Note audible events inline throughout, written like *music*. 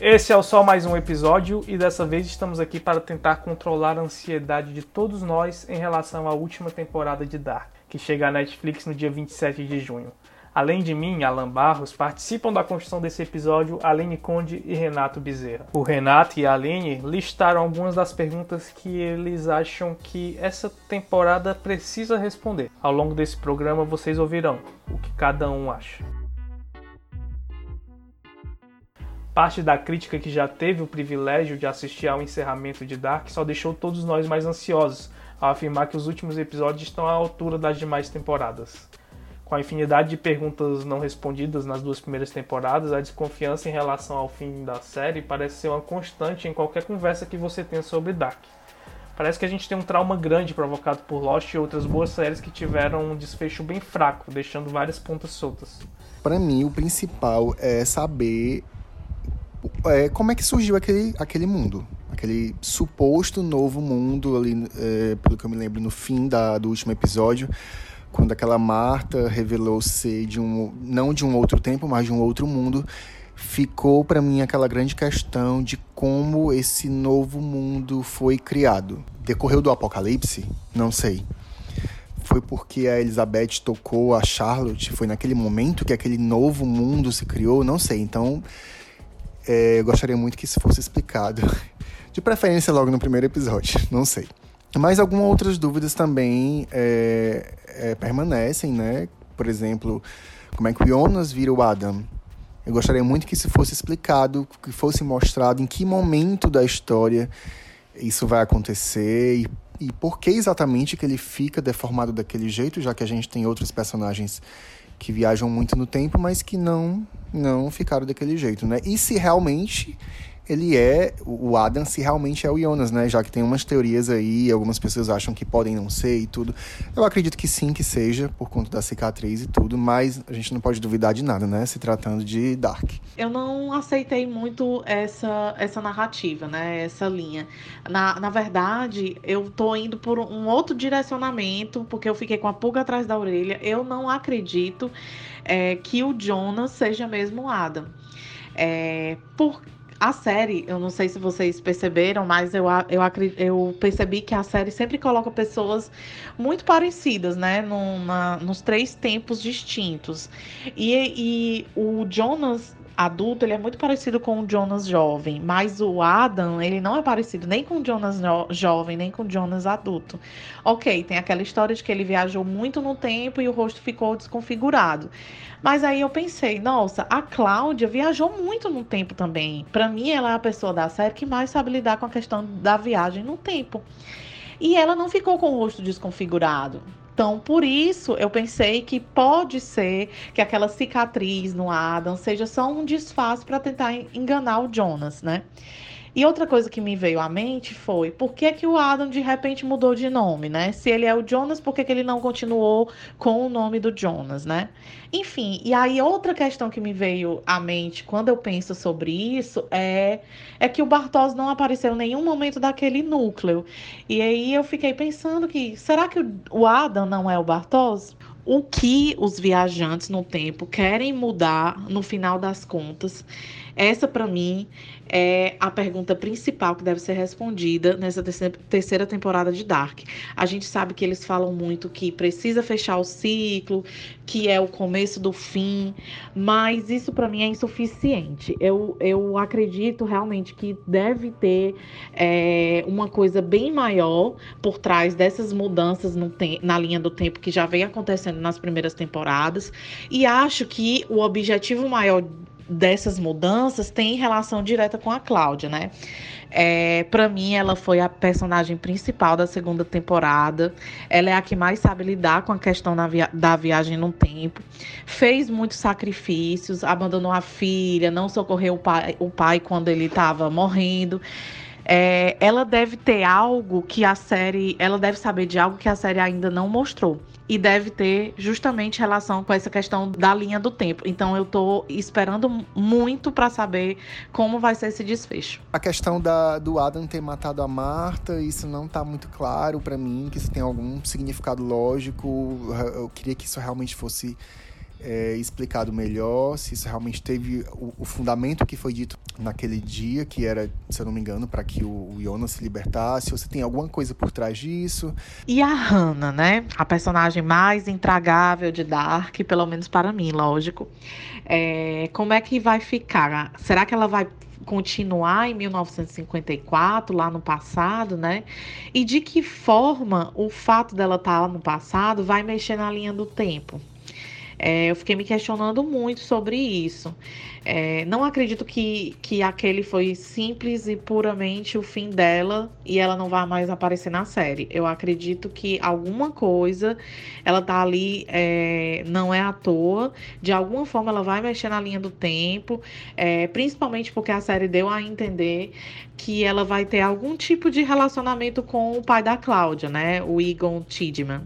Esse é o só mais um episódio e dessa vez estamos aqui para tentar controlar a ansiedade de todos nós em relação à última temporada de Dark, que chega à Netflix no dia 27 de junho. Além de mim, Alan Barros, participam da construção desse episódio Aline Conde e Renato Bezerra. O Renato e a Aline listaram algumas das perguntas que eles acham que essa temporada precisa responder. Ao longo desse programa vocês ouvirão o que cada um acha. Parte da crítica que já teve o privilégio de assistir ao encerramento de Dark só deixou todos nós mais ansiosos ao afirmar que os últimos episódios estão à altura das demais temporadas. Com a infinidade de perguntas não respondidas nas duas primeiras temporadas, a desconfiança em relação ao fim da série parece ser uma constante em qualquer conversa que você tenha sobre Dark. Parece que a gente tem um trauma grande provocado por Lost e outras boas séries que tiveram um desfecho bem fraco, deixando várias pontas soltas. Para mim, o principal é saber é, como é que surgiu aquele, aquele mundo? Aquele suposto novo mundo ali, é, pelo que eu me lembro, no fim da, do último episódio, quando aquela Marta revelou ser de um, não de um outro tempo, mas de um outro mundo, ficou para mim aquela grande questão de como esse novo mundo foi criado. Decorreu do apocalipse? Não sei. Foi porque a Elizabeth tocou a Charlotte? Foi naquele momento que aquele novo mundo se criou? Não sei. Então, é, eu gostaria muito que isso fosse explicado. *laughs* De preferência logo no primeiro episódio, *laughs* não sei. Mas algumas outras dúvidas também é, é, permanecem, né? Por exemplo, como é que o Jonas vira o Adam? Eu gostaria muito que isso fosse explicado, que fosse mostrado em que momento da história isso vai acontecer e, e por que exatamente que ele fica deformado daquele jeito, já que a gente tem outros personagens que viajam muito no tempo, mas que não não ficaram daquele jeito, né? E se realmente ele é o Adam se realmente é o Jonas, né? Já que tem umas teorias aí, algumas pessoas acham que podem não ser e tudo. Eu acredito que sim, que seja, por conta da cicatriz e tudo, mas a gente não pode duvidar de nada, né? Se tratando de Dark. Eu não aceitei muito essa, essa narrativa, né? Essa linha. Na, na verdade, eu tô indo por um outro direcionamento, porque eu fiquei com a pulga atrás da orelha. Eu não acredito é, que o Jonas seja mesmo o Adam. É, por a série, eu não sei se vocês perceberam, mas eu, eu, eu percebi que a série sempre coloca pessoas muito parecidas, né? Numa, nos três tempos distintos. E, e o Jonas adulto, ele é muito parecido com o Jonas jovem, mas o Adam, ele não é parecido nem com o Jonas jovem, nem com o Jonas adulto. Ok, tem aquela história de que ele viajou muito no tempo e o rosto ficou desconfigurado. Mas aí eu pensei, nossa, a Cláudia viajou muito no tempo também. Para mim, ela é a pessoa da série que mais sabe lidar com a questão da viagem no tempo. E ela não ficou com o rosto desconfigurado. Então, por isso, eu pensei que pode ser que aquela cicatriz no Adam seja só um disfarce para tentar enganar o Jonas, né? E outra coisa que me veio à mente foi por que, que o Adam de repente mudou de nome, né? Se ele é o Jonas, por que, que ele não continuou com o nome do Jonas, né? Enfim, e aí outra questão que me veio à mente quando eu penso sobre isso é, é que o Bartos não apareceu em nenhum momento daquele núcleo. E aí eu fiquei pensando que será que o Adam não é o Bartos? O que os viajantes no tempo querem mudar no final das contas. Essa, para mim, é a pergunta principal que deve ser respondida nessa terceira temporada de Dark. A gente sabe que eles falam muito que precisa fechar o ciclo, que é o começo do fim, mas isso para mim é insuficiente. Eu, eu acredito realmente que deve ter é, uma coisa bem maior por trás dessas mudanças no na linha do tempo que já vem acontecendo nas primeiras temporadas, e acho que o objetivo maior dessas mudanças tem relação direta com a Cláudia, né? É, para mim, ela foi a personagem principal da segunda temporada. Ela é a que mais sabe lidar com a questão via da viagem no tempo. Fez muitos sacrifícios, abandonou a filha, não socorreu o pai, o pai quando ele estava morrendo. É, ela deve ter algo que a série. Ela deve saber de algo que a série ainda não mostrou e deve ter justamente relação com essa questão da linha do tempo. Então eu tô esperando muito para saber como vai ser esse desfecho. A questão da, do Adam ter matado a Marta, isso não tá muito claro para mim, que isso tem algum significado lógico. Eu queria que isso realmente fosse é, explicado melhor, se isso realmente teve o, o, fundamento que foi dito naquele dia, que era, se eu não me engano, para que o, o Jonas se libertasse, ou se tem alguma coisa por trás disso. E a Hannah, né? A personagem mais intragável de Dark, pelo menos para mim, lógico. É, como é que vai ficar? Será que ela vai continuar em 1954, lá no passado, né? E de que forma o fato dela estar tá lá no passado vai mexer na linha do tempo? É, eu fiquei me questionando muito sobre isso. É, não acredito que, que aquele foi simples e puramente o fim dela e ela não vai mais aparecer na série. Eu acredito que alguma coisa ela tá ali, é, não é à toa. De alguma forma ela vai mexer na linha do tempo, é, principalmente porque a série deu a entender que ela vai ter algum tipo de relacionamento com o pai da Cláudia, né? O Egon Tidman.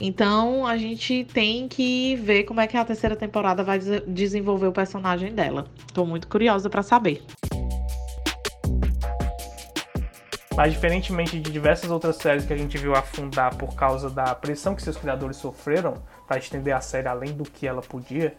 Então a gente tem que ver como é que a terceira temporada vai desenvolver o personagem dela. Tô muito curiosa para saber. Mas diferentemente de diversas outras séries que a gente viu afundar por causa da pressão que seus criadores sofreram para estender a série além do que ela podia,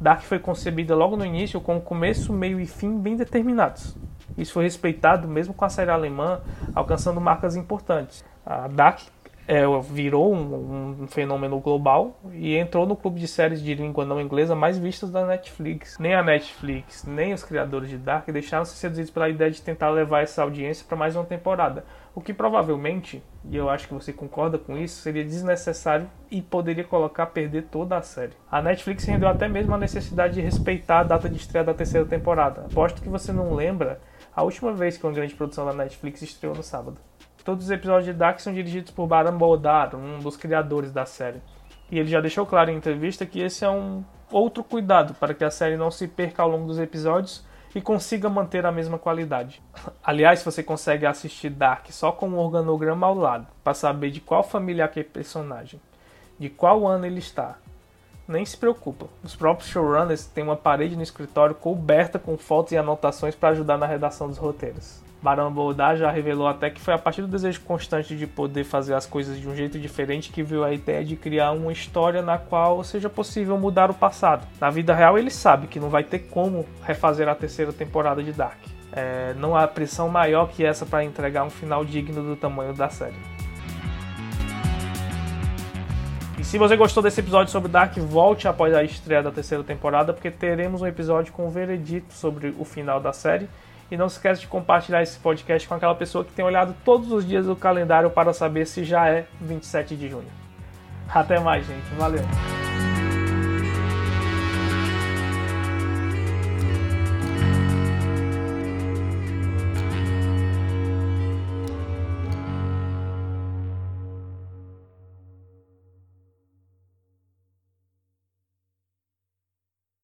Dark foi concebida logo no início com começo, meio e fim bem determinados. Isso foi respeitado mesmo com a série alemã alcançando marcas importantes. A Dark é, virou um, um, fenômeno global e entrou no clube de séries de língua não inglesa mais vistas da Netflix. Nem a Netflix, nem os criadores de Dark deixaram-se seduzidos pela ideia de tentar levar essa audiência para mais uma temporada. O que provavelmente, e eu acho que você concorda com isso, seria desnecessário e poderia colocar a perder toda a série. A Netflix rendeu até mesmo a necessidade de respeitar a data de estreia da terceira temporada. Aposto que você não lembra a última vez que uma grande produção da Netflix estreou no sábado. Todos os episódios de Dark são dirigidos por Baran Bodar, um dos criadores da série. E ele já deixou claro em entrevista que esse é um outro cuidado para que a série não se perca ao longo dos episódios e consiga manter a mesma qualidade. *laughs* Aliás, você consegue assistir Dark só com um organograma ao lado, para saber de qual família é aquele personagem, de qual ano ele está. Nem se preocupa, os próprios showrunners têm uma parede no escritório coberta com fotos e anotações para ajudar na redação dos roteiros. Barão Boldar já revelou até que foi a partir do desejo constante de poder fazer as coisas de um jeito diferente que viu a ideia de criar uma história na qual seja possível mudar o passado. Na vida real, ele sabe que não vai ter como refazer a terceira temporada de Dark. É, não há pressão maior que essa para entregar um final digno do tamanho da série. E se você gostou desse episódio sobre Dark, volte após a estreia da terceira temporada, porque teremos um episódio com o veredito sobre o final da série e não se esqueça de compartilhar esse podcast com aquela pessoa que tem olhado todos os dias do calendário para saber se já é 27 de junho. Até mais, gente. Valeu!